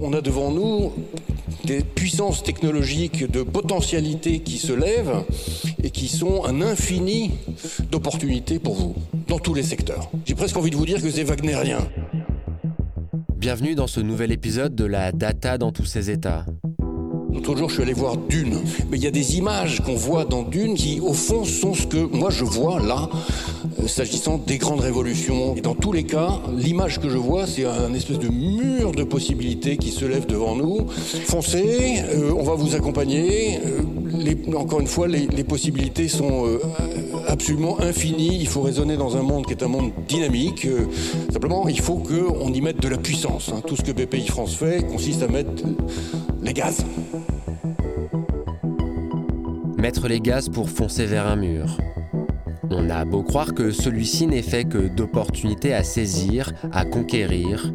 On a devant nous des puissances technologiques de potentialités qui se lèvent et qui sont un infini d'opportunités pour vous, dans tous les secteurs. J'ai presque envie de vous dire que c'est wagnérien. Bienvenue dans ce nouvel épisode de la data dans tous ses états. L'autre jour, je suis allé voir Dune. Mais il y a des images qu'on voit dans Dune qui, au fond, sont ce que moi je vois là, euh, s'agissant des grandes révolutions. Et dans tous les cas, l'image que je vois, c'est un espèce de mur de possibilités qui se lève devant nous. Foncez, euh, on va vous accompagner. Euh, encore une fois, les, les possibilités sont euh, absolument infinies. Il faut raisonner dans un monde qui est un monde dynamique. Euh, simplement, il faut qu'on y mette de la puissance. hein. Tout ce que BPI France fait consiste à mettre les gaz. Mettre les gaz pour foncer vers un mur. On a beau croire que celui-ci n'est fait que d'opportunités à saisir, à conquérir,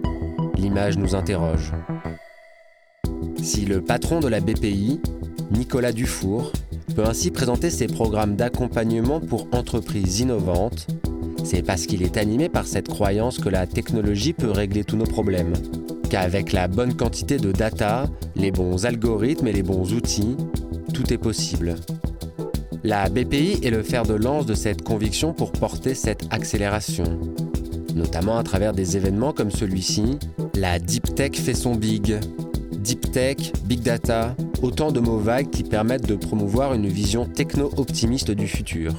l'image nous interroge. Si le patron de la BPI, Nicolas Dufour, peut ainsi présenter ses programmes d'accompagnement pour entreprises innovantes, c'est parce qu'il est animé par cette croyance que la technologie peut régler tous nos problèmes. Qu'avec la bonne quantité de data, les bons algorithmes et les bons outils, tout est possible. La BPI est le fer de lance de cette conviction pour porter cette accélération, notamment à travers des événements comme celui-ci. La Deep Tech fait son big. Deep Tech, Big Data, autant de mots vagues qui permettent de promouvoir une vision techno-optimiste du futur.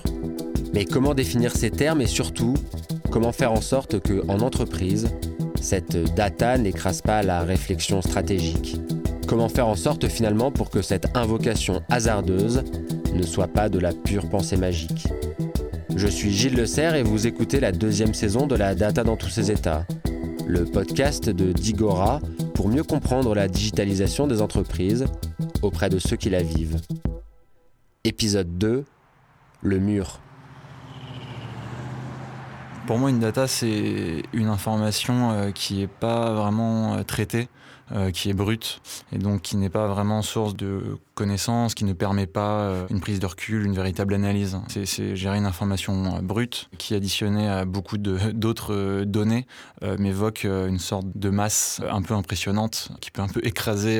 Mais comment définir ces termes et surtout, comment faire en sorte que, en entreprise, cette data n'écrase pas la réflexion stratégique? Comment faire en sorte finalement pour que cette invocation hasardeuse ne soit pas de la pure pensée magique? Je suis Gilles Le Serre et vous écoutez la deuxième saison de la Data dans tous ses états, le podcast de Digora pour mieux comprendre la digitalisation des entreprises auprès de ceux qui la vivent. Épisode 2 Le mur. Pour moi, une data, c'est une information euh, qui n'est pas vraiment euh, traitée, euh, qui est brute, et donc qui n'est pas vraiment source de connaissances, qui ne permet pas euh, une prise de recul, une véritable analyse. C'est- gérer une information euh, brute qui, additionnée à beaucoup d'autres données, m'évoque une sorte de masse un peu impressionnante qui peut un peu écraser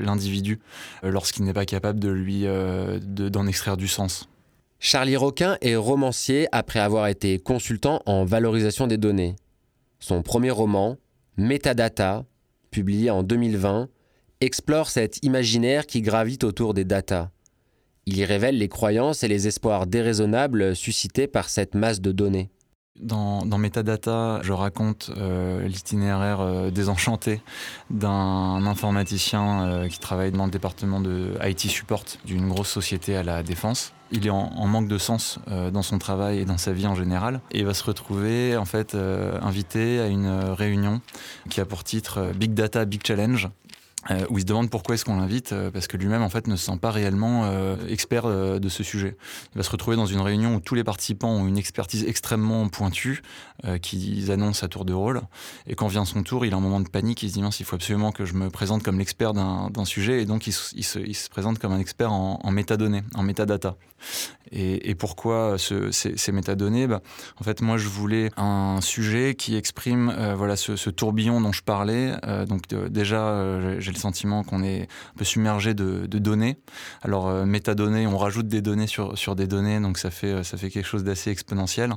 l'individu lorsqu'il n'est pas capable de lui de- d'en extraire du sens. Charlie Roquin est romancier après avoir été consultant en valorisation des données. Son premier roman, Metadata, publié en 2020, explore cet imaginaire qui gravite autour des data. Il y révèle les croyances et les espoirs déraisonnables suscités par cette masse de données. Dans, dans Metadata, je raconte euh, l'itinéraire euh, désenchanté d'un informaticien euh, qui travaille dans le département de IT Support d'une grosse société à la défense. Il est en, manque de sens dans son travail et dans sa vie en général. Et va se retrouver en fait invité à une réunion qui a pour titre Big Data Big Challenge. Euh, où il se demande pourquoi est-ce qu'on l'invite, euh, parce que lui-même en fait ne se sent pas réellement euh, expert de ce sujet. Il va se retrouver dans une réunion où tous les participants ont une expertise extrêmement pointue, qu'ils annoncent à tour de rôle. Et quand vient son tour, il a un moment de panique, il se dit mince, il faut absolument que je me présente comme l'expert d'un sujet, et donc il, se- présente comme un expert en, métadonnées, en métadata. Et, pourquoi ce- ces, métadonnées? Bah, En fait, moi, je voulais un sujet qui exprime voilà, ce, ce tourbillon dont je parlais. Donc déjà, j'ai le sentiment qu'on est un peu submergé de, données. Alors, euh, métadonnées, on rajoute des données sur, sur des données, donc ça fait, ça fait quelque chose d'assez exponentiel.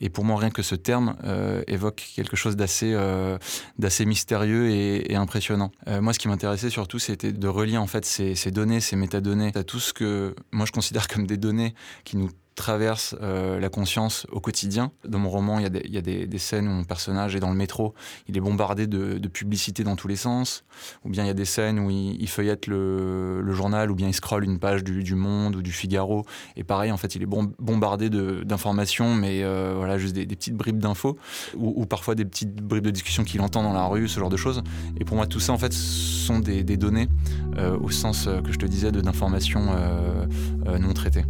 Et pour moi, rien que ce terme euh, évoque quelque chose d'assez euh, d'assez mystérieux et, et impressionnant. Moi, ce qui m'intéressait surtout, c'était de relier en fait ces, ces données, ces métadonnées, à tout ce que moi je considère comme des données qui nous traversent euh, la conscience au quotidien. Dans mon roman, il y a, des, scènes où mon personnage est dans le métro, il est bombardé de, de publicités dans tous les sens, ou bien il y a des scènes où il, il feuillette le, journal, ou bien il scrolle une page du, Monde ou du Figaro, et pareil, en fait, il est bom- bombardé d'informations, mais euh, voilà, juste des, petites bribes d'infos, ou, parfois des petites bribes de discussion qu'il entend dans la rue, ce genre de choses. Et pour moi, tout ça, en fait, sont des, données euh, au sens que je te disais d'informations non traitées.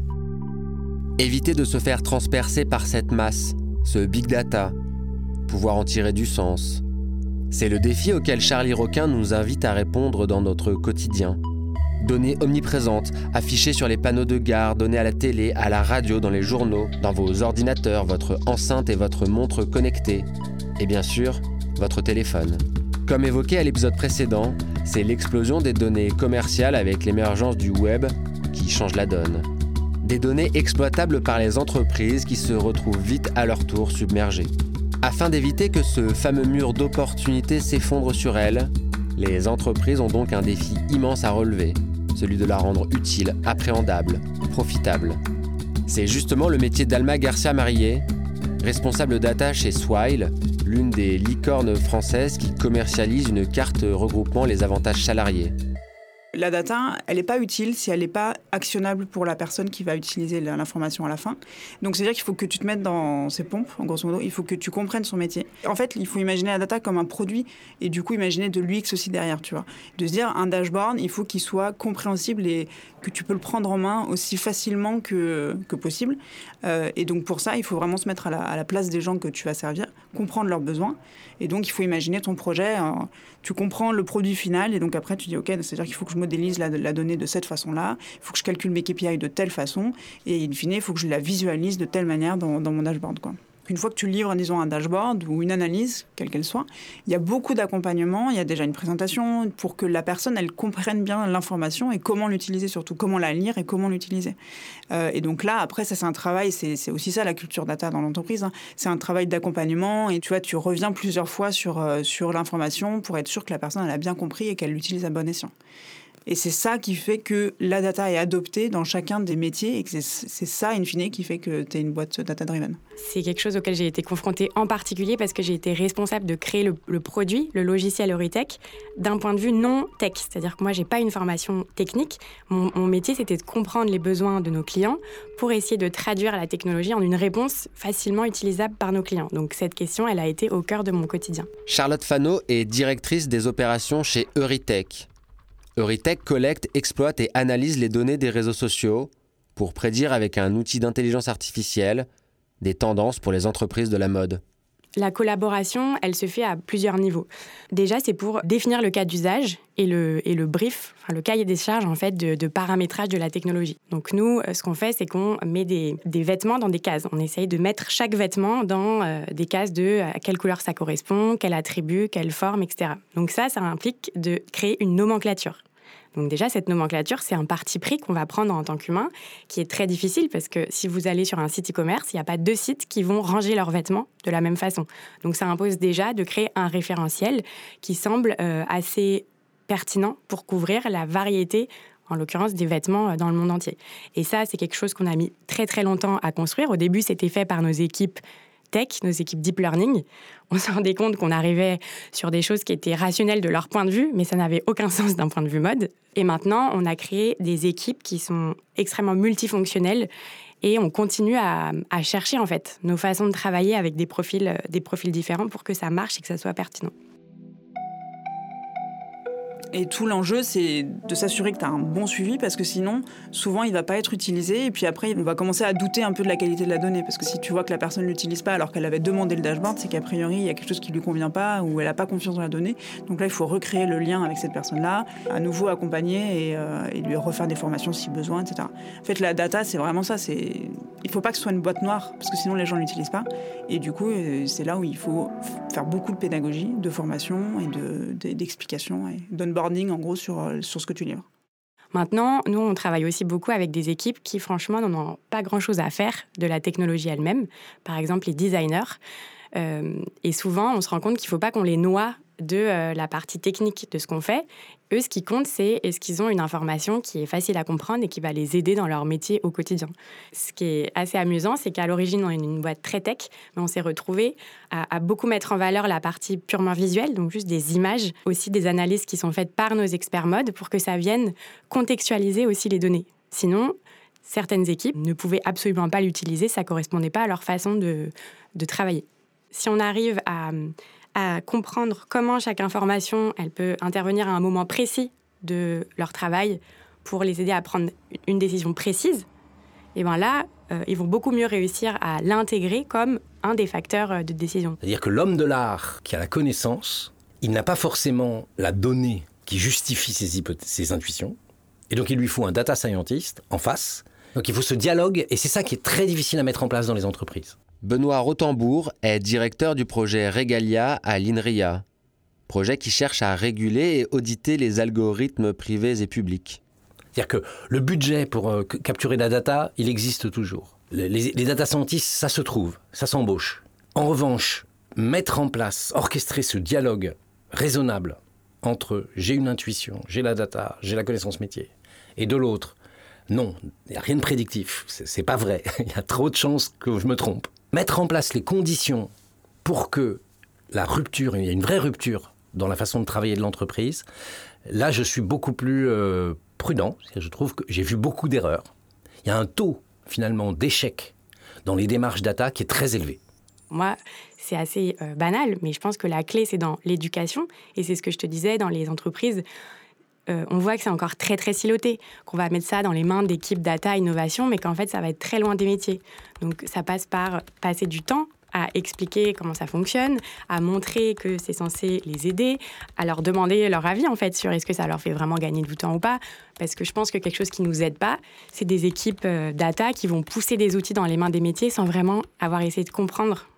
Éviter de se faire transpercer par cette masse, ce big data, pouvoir en tirer du sens. C'est le défi auquel Charlie Roquin nous invite à répondre dans notre quotidien. Données omniprésentes, affichées sur les panneaux de gare, données à la télé, à la radio, dans les journaux, dans vos ordinateurs, votre enceinte et votre montre connectée. Et bien sûr, votre téléphone. Comme évoqué à l'épisode précédent, c'est l'explosion des données commerciales avec l'émergence du web qui change la donne. Des données exploitables par les entreprises qui se retrouvent vite à leur tour submergées. Afin d'éviter que ce fameux mur d'opportunités s'effondre sur elles, les entreprises ont donc un défi immense à relever, celui de la rendre utile, appréhendable, profitable. C'est justement le métier d'Alma Garcia Marillet, responsable data chez Swile, l'une des licornes françaises qui commercialise une carte regroupant les avantages salariés. La data, elle n'est pas utile si elle n'est pas actionnable pour la personne qui va utiliser l'information à la fin. Donc, c'est-à-dire qu'il faut que tu te mettes dans ses pompes, en grosso modo. Il faut que tu comprennes son métier. En fait, il faut imaginer la data comme un produit et du coup, imaginer de l'UX aussi derrière, tu vois. De se dire, un dashboard, il faut qu'il soit compréhensible et que tu peux le prendre en main aussi facilement que, possible. Euh, et donc, pour ça, il faut vraiment se mettre à la, place des gens que tu vas servir, comprendre leurs besoins. Et donc, il faut imaginer ton projet. Euh, tu comprends le produit final et donc après, tu dis, OK, c'est-à-dire qu'il faut que je modélise la, la donnée de cette façon-là, il faut que je calcule mes KPI de telle façon, et in fine, il faut que je la visualise de telle manière dans, dans mon dashboard. Quoi. Une fois que tu livres, disons, un dashboard ou une analyse, quelle qu'elle soit, il y a beaucoup d'accompagnement, il y a déjà une présentation pour que la personne, elle comprenne bien l'information et comment l'utiliser surtout, comment la lire et comment l'utiliser. Euh, et donc là, après, ça c'est un travail, c'est aussi ça la culture data dans l'entreprise, hein. c'est un travail d'accompagnement et tu vois, tu reviens plusieurs fois sur, euh, sur l'information pour être sûr que la personne, elle a bien compris et qu'elle l'utilise à bon escient. Et c'est ça qui fait que la data est adoptée dans chacun des métiers et que c'est ça, in fine, qui fait que tu es une boîte data-driven. C'est quelque chose auquel j'ai été confrontée en particulier parce que j'ai été responsable de créer le, produit, le logiciel Euritech, d'un point de vue non tech. C'est-à-dire que moi, j'ai pas une formation technique. Mon, mon métier, c'était de comprendre les besoins de nos clients pour essayer de traduire la technologie en une réponse facilement utilisable par nos clients. Donc cette question, elle a été au cœur de mon quotidien. Charlotte Fano est directrice des opérations chez Euritech. Euritech collecte, exploite et analyse les données des réseaux sociaux pour prédire avec un outil d'intelligence artificielle des tendances pour les entreprises de la mode. La collaboration, elle se fait à plusieurs niveaux. Déjà, c'est pour définir le cas d'usage et le, brief, le cahier des charges en fait de, paramétrage de la technologie. Donc nous, ce qu'on fait, c'est qu'on met des, des, vêtements dans des cases. On essaye de mettre chaque vêtement dans euh, des cases de quelle couleur ça correspond, quel attribut, quelle forme, etc. Donc ça, ça implique de créer une nomenclature. Donc déjà, cette nomenclature, c'est un parti pris qu'on va prendre en tant qu'humain, qui est très difficile parce que si vous allez sur un site e-commerce, il n'y a pas deux sites qui vont ranger leurs vêtements de la même façon. Donc ça impose déjà de créer un référentiel qui semble euh, assez pertinent pour couvrir la variété en l'occurrence des vêtements euh, dans le monde entier. Et ça, c'est quelque chose qu'on a mis très très longtemps à construire. Au début, c'était fait par nos équipes nos équipes deep learning, on se rendait compte qu'on arrivait sur des choses qui étaient rationnelles de leur point de vue, mais ça n'avait aucun sens d'un point de vue mode. Et maintenant, on a créé des équipes qui sont extrêmement multifonctionnelles et on continue à, à chercher en fait nos façons de travailler avec des profils, des profils différents pour que ça marche et que ça soit pertinent. Et tout l'enjeu, c'est de s'assurer que tu as un bon suivi parce que sinon, souvent, il va pas être utilisé. Et puis après, on va commencer à douter un peu de la qualité de la donnée. Parce que si tu vois que la personne ne l'utilise pas alors qu'elle avait demandé le dashboard, c'est qu'a priori, il y a quelque chose qui lui convient pas ou elle n'a pas confiance dans la donnée. Donc là, il faut recréer le lien avec cette personne-là, à nouveau accompagner et, euh, lui refaire des formations si besoin, etc. En fait, la data, c'est vraiment ça. C'est il faut pas que ce soit une boîte noire parce que sinon les gens l'utilisent pas. Et du coup, euh, c'est là où il faut faire beaucoup de pédagogie, de formation et d'explication de, et d'onboarding en gros sur, euh, sur ce que tu livres. Maintenant, nous, on travaille aussi beaucoup avec des équipes qui, franchement, n'en ont pas grand-chose à faire de la technologie elle-même. Par exemple, les designers. Euh, et souvent, on se rend compte qu'il ne faut pas qu'on les noie de euh, la partie technique de ce qu'on fait. Eux, ce qui compte, c'est est-ce qu'ils ont une information qui est facile à comprendre et qui va les aider dans leur métier au quotidien. Ce qui est assez amusant, c'est qu'à l'origine, on est une boîte très tech, mais on s'est retrouvé à, beaucoup mettre en valeur la partie purement visuelle, donc juste des images, aussi des analyses qui sont faites par nos experts mode pour que ça vienne contextualiser aussi les données. Sinon, certaines équipes ne pouvaient absolument pas l'utiliser, ça correspondait pas à leur façon de, de travailler. Si on arrive à à comprendre comment chaque information, elle peut intervenir à un moment précis de leur travail pour les aider à prendre une décision précise, et bien là, euh, ils vont beaucoup mieux réussir à l'intégrer comme un des facteurs euh, de décision. C'est-à-dire que l'homme de l'art qui a la connaissance, il n'a pas forcément la donnée qui justifie ses, ses intuitions, et donc il lui faut un data scientist en face. Donc il faut ce dialogue, et c'est ça qui est très difficile à mettre en place dans les entreprises. Benoît Rotembourg est directeur du projet Regalia à l'INRIA, projet qui cherche à réguler et auditer les algorithmes privés et publics. C'est-à-dire que le budget pour euh, capturer la data, il existe toujours. Les, les data scientists, ça se trouve, ça s'embauche. En revanche, mettre en place, orchestrer ce dialogue raisonnable entre j'ai une intuition, j'ai la data, j'ai la connaissance métier, et de l'autre, non, il n'y a rien de prédictif, c'est pas vrai, il y a trop de chances que je me trompe. Mettre en place les conditions pour que la rupture, il y ait une vraie rupture dans la façon de travailler de l'entreprise, là je suis beaucoup plus euh, prudent, je trouve que j'ai vu beaucoup d'erreurs. Il y a un taux finalement d'échec dans les démarches data qui est très élevé. Moi, c'est assez euh, banal, mais je pense que la clé, c'est dans l'éducation. Et c'est ce que je te disais, dans les entreprises, euh, on voit que c'est encore très, très siloté, qu'on va mettre ça dans les mains d'équipes data, innovation, mais qu'en fait, ça va être très loin des métiers. Donc, ça passe par passer du temps à expliquer comment ça fonctionne, à montrer que c'est censé les aider, à leur demander leur avis en fait sur est-ce que ça leur fait vraiment gagner du temps ou pas. Parce que je pense que quelque chose qui nous aide pas, c'est des équipes euh, data qui vont pousser des outils dans les mains des métiers sans vraiment avoir essayé de comprendre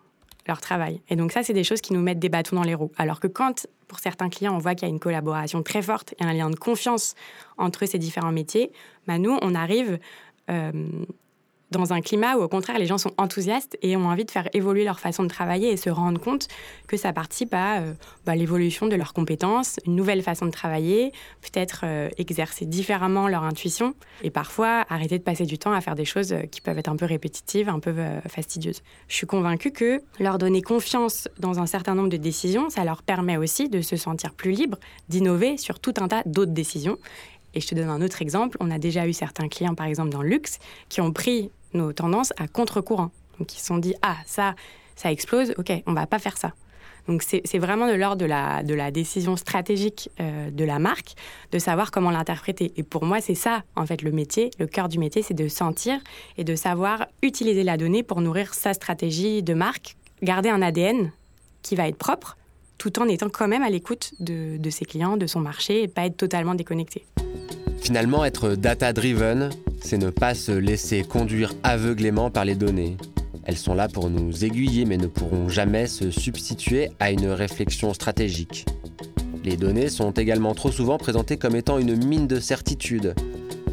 leur travail. Et donc ça, c'est des choses qui nous mettent des bâtons dans les roues. Alors que quand, pour certains clients, on voit qu'il y a une collaboration très forte et un lien de confiance entre ces différents métiers, bah nous, on arrive euh, dans un climat où au contraire les gens sont enthousiastes et ont envie de faire évoluer leur façon de travailler et se rendre compte que ça participe à euh, bah, l'évolution de leurs compétences, une nouvelle façon de travailler, peut-être euh, exercer différemment leur intuition et parfois arrêter de passer du temps à faire des choses euh, qui peuvent être un peu répétitives, un peu fastidieuses. Je suis convaincue que leur donner confiance dans un certain nombre de décisions, ça leur permet aussi de se sentir plus libre, d'innover sur tout un tas d'autres décisions et je te donne un autre exemple. On a déjà eu certains clients, par exemple dans le luxe, qui ont pris nos tendances à contre-courant. Donc ils se sont dit, ah, ça, ça explose, ok, on va pas faire ça. Donc c'est vraiment de l'ordre de la, de la décision stratégique euh, de la marque, de savoir comment l'interpréter. Et pour moi, c'est ça, en fait, le métier, le cœur du métier, c'est de sentir et de savoir utiliser la donnée pour nourrir sa stratégie de marque, garder un ADN qui va être propre, tout en étant quand même à l'écoute de, de ses clients, de son marché, et pas être totalement déconnecté. Finalement, être data-driven, c'est ne pas se laisser conduire aveuglément par les données. Elles sont là pour nous aiguiller mais ne pourront jamais se substituer à une réflexion stratégique. Les données sont également trop souvent présentées comme étant une mine de certitude.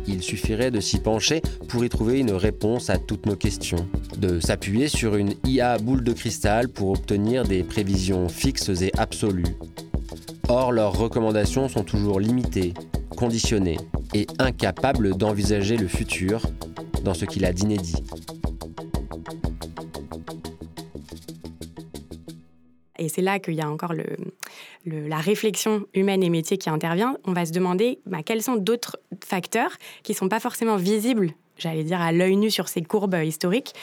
Il suffirait de s'y pencher pour y trouver une réponse à toutes nos questions, de s'appuyer sur une IA boule de cristal pour obtenir des prévisions fixes et absolues. Or, leurs recommandations sont toujours limitées, conditionnées et incapable d'envisager le futur dans ce qu'il a d'inédit. Et c'est là qu'il y a encore le, la réflexion humaine et métier qui intervient. On va se demander bah, quels sont d'autres facteurs qui ne sont pas forcément visibles, j'allais dire à l'œil nu sur ces courbes historiques,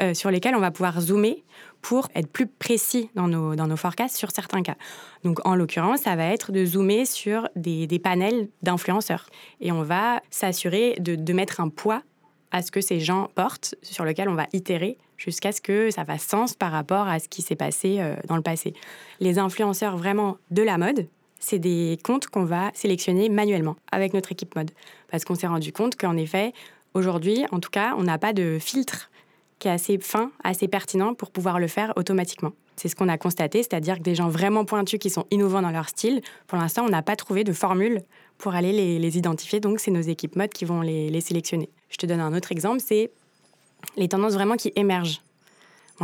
euh, sur lesquels on va pouvoir zoomer pour être plus précis dans nos, dans nos forecasts sur certains cas. Donc, en l'occurrence, ça va être de zoomer sur des, des panels d'influenceurs. Et on va s'assurer de, de mettre un poids à ce que ces gens portent, sur lequel on va itérer jusqu'à ce que ça fasse sens par rapport à ce qui s'est passé euh, dans le passé. Les influenceurs vraiment de la mode, c'est des comptes qu'on va sélectionner manuellement avec notre équipe mode. Parce qu'on s'est rendu compte qu'en effet, aujourd'hui, en tout cas, on n'a pas de filtre qui est assez fin, assez pertinent pour pouvoir le faire automatiquement. C'est ce qu'on a constaté, c'est-à-dire que des gens vraiment pointus qui sont innovants dans leur style, pour l'instant, on n'a pas trouvé de formule pour aller les, identifier. Donc, c'est nos équipes mode qui vont les, sélectionner. Je te donne un autre exemple, c'est les tendances vraiment qui émergent.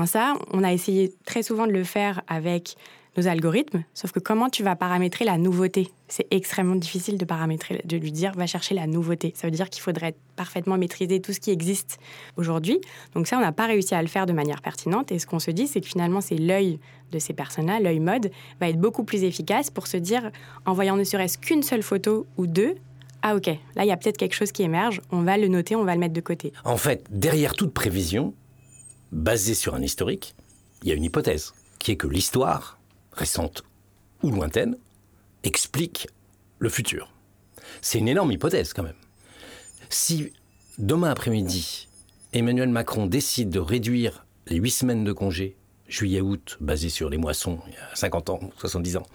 Ça, on a essayé très souvent de le faire avec nos algorithmes, sauf que comment tu vas paramétrer la nouveauté? C'est extrêmement difficile de paramétrer, de lui dire va chercher la nouveauté. Ça veut dire qu'il faudrait parfaitement maîtriser tout ce qui existe aujourd'hui. Donc ça, on n'a pas réussi à le faire de manière pertinente. Et ce qu'on se dit, c'est que finalement, c'est l'œil de ces personnes-là, l'œil mode, va être beaucoup plus efficace pour se dire, en voyant ne serait-ce qu'une seule photo ou deux, ah ok, là il y a peut-être quelque chose qui émerge, on va le noter, on va le mettre de côté. En fait, derrière toute prévision, basée sur un historique, il y a une hypothèse, qui est que l'histoire récente ou lointaine, explique le futur. C'est une énorme hypothèse quand même. Si demain après-midi, Emmanuel Macron décide de réduire les huit semaines de congé, juillet-août, basées sur les moissons, il y a 50 ans, 70 ans,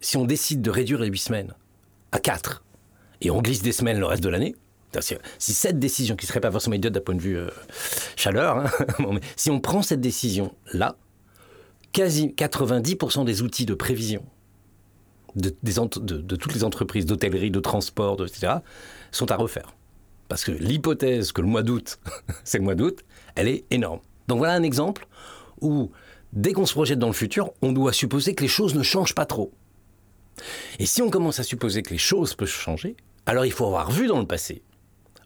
si on décide de réduire les huit semaines à 4 et on glisse des semaines le reste de l'année, si cette décision, qui ne serait pas forcément idiote d'un point de vue euh, chaleur, hein, si on prend cette décision-là, quasi 90% des outils de prévision de, toutes les entreprises d'hôtellerie, de transport, etc., sont à refaire. Parce que l'hypothèse que le mois d'août, c'est le mois d'août, elle est énorme. Donc voilà un exemple où, dès qu'on se projette dans le futur, on doit supposer que les choses ne changent pas trop. Et si on commence à supposer que les choses peuvent changer, alors il faut avoir vu dans le passé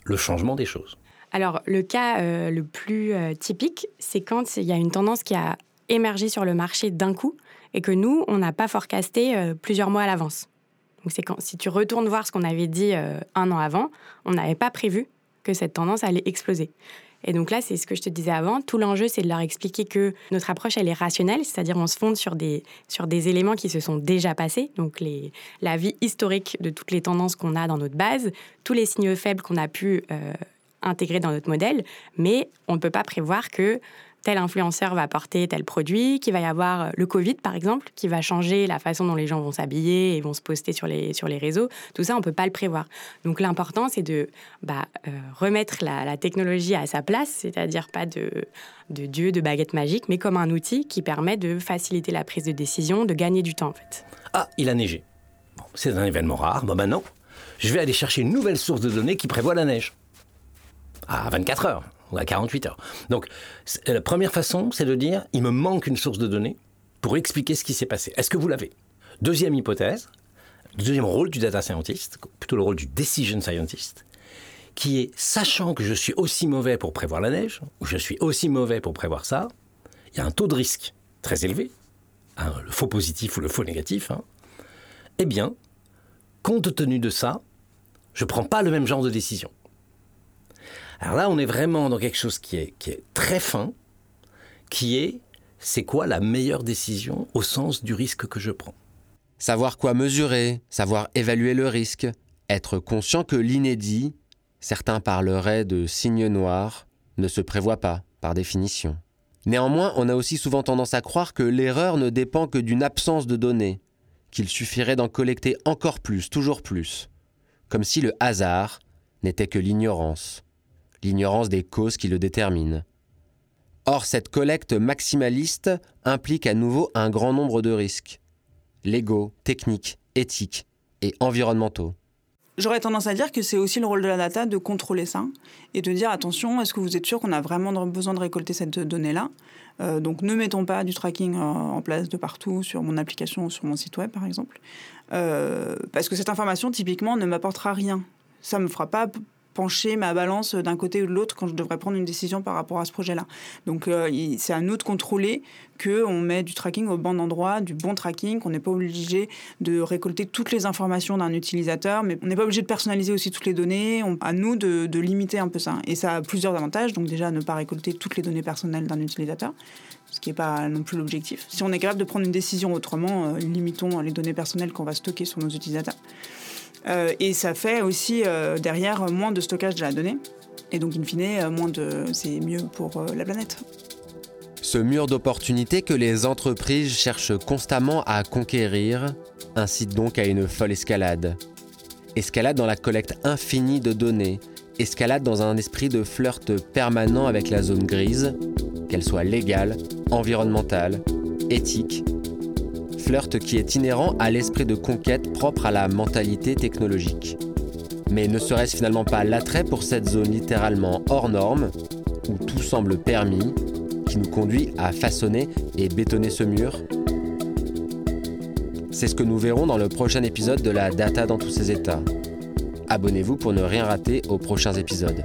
le changement des choses. Alors le cas euh, le plus euh, typique, c'est quand il y a une tendance qui a émergé sur le marché d'un coup et que nous, on n'a pas forecasté euh, plusieurs mois à l'avance. Donc c'est quand si tu retournes voir ce qu'on avait dit un an avant, on n'avait pas prévu que cette tendance allait exploser. Et donc là, c'est ce que je te disais avant. Tout l'enjeu, c'est de leur expliquer que notre approche, elle est rationnelle, c'est-à-dire on se fonde sur des, sur des éléments qui se sont déjà passés, donc les, la vie historique de toutes les tendances qu'on a dans notre base, tous les signaux faibles qu'on a pu euh, intégrer dans notre modèle, mais on ne peut pas prévoir que tel influenceur va porter tel produit, qu'il va y avoir euh, le Covid par exemple, qui va changer la façon dont les gens vont s'habiller et vont se poster sur les, sur les réseaux. Tout ça, on ne peut pas le prévoir. Donc l'important, c'est de bah, euh, remettre la, technologie à sa place, c'est-à-dire pas de, de Dieu, de baguette magique, mais comme un outil qui permet de faciliter la prise de décision, de gagner du temps en fait. Ah, il a neigé. c'est un événement rare. Bon, maintenant, je vais aller chercher une nouvelle source de données qui prévoit la neige. À 24 heures ou à 48 heures. Donc, la première façon, c'est de dire, il me manque une source de données pour expliquer ce qui s'est passé. Est-ce que vous l'avez? Deuxième hypothèse, deuxième rôle du data scientist, plutôt le rôle du decision scientist, qui est, sachant que je suis aussi mauvais pour prévoir la neige, ou je suis aussi mauvais pour prévoir ça, il y a un taux de risque très élevé, hein, le faux positif ou le faux négatif, hein, eh bien, compte tenu de ça, je ne prends pas le même genre de décision. Alors là, on est vraiment dans quelque chose qui est, très fin, qui est c'est quoi la meilleure décision au sens du risque que je prends? Savoir quoi mesurer, savoir évaluer le risque, être conscient que l'inédit, certains parleraient de signe noir, ne se prévoit pas, par définition. Néanmoins, on a aussi souvent tendance à croire que l'erreur ne dépend que d'une absence de données, qu'il suffirait d'en collecter encore plus, toujours plus, comme si le hasard n'était que l'ignorance, l'ignorance des causes qui le déterminent. Or, cette collecte maximaliste implique à nouveau un grand nombre de risques, légaux, techniques, éthiques et environnementaux. J'aurais tendance à dire que c'est aussi le rôle de la data de contrôler ça et de dire attention, est-ce que vous êtes sûr qu'on a vraiment besoin de récolter cette donnée-là? Euh, Donc ne mettons pas du tracking euh, en place de partout sur mon application ou sur mon site web par exemple. Euh, parce que cette information typiquement ne m'apportera rien. Ça me fera pas pencher ma balance d'un côté ou de l'autre quand je devrais prendre une décision par rapport à ce projet-là. Donc euh, c'est à nous de contrôler qu'on met du tracking au bon endroit, du bon tracking, qu'on n'est pas obligé de récolter toutes les informations d'un utilisateur, mais on n'est pas obligé de personnaliser aussi toutes les données. à nous de, limiter un peu ça. Et ça a plusieurs avantages. Donc déjà, ne pas récolter toutes les données personnelles d'un utilisateur ce qui n'est pas non plus l'objectif. Si on est capable de prendre une décision autrement, euh, limitons les données personnelles qu'on va stocker sur nos utilisateurs. Euh, et ça fait aussi euh, derrière moins de stockage de la donnée. Et donc, in fine, euh, c'est mieux pour la planète. Ce mur d'opportunités que les entreprises cherchent constamment à conquérir incite donc à une folle escalade. Escalade dans la collecte infinie de données, escalade dans un esprit de flirt permanent avec la zone grise, qu'elle soit légale, environnementale, éthique flirt qui est inhérent à l'esprit de conquête propre à la mentalité technologique. Mais ne serait-ce finalement pas l'attrait pour cette zone littéralement hors norme, où tout semble permis, qui nous conduit à façonner et bétonner ce mur? C'est ce que nous verrons dans le prochain épisode de la Data dans tous ses états. Abonnez-vous pour ne rien rater aux prochains épisodes.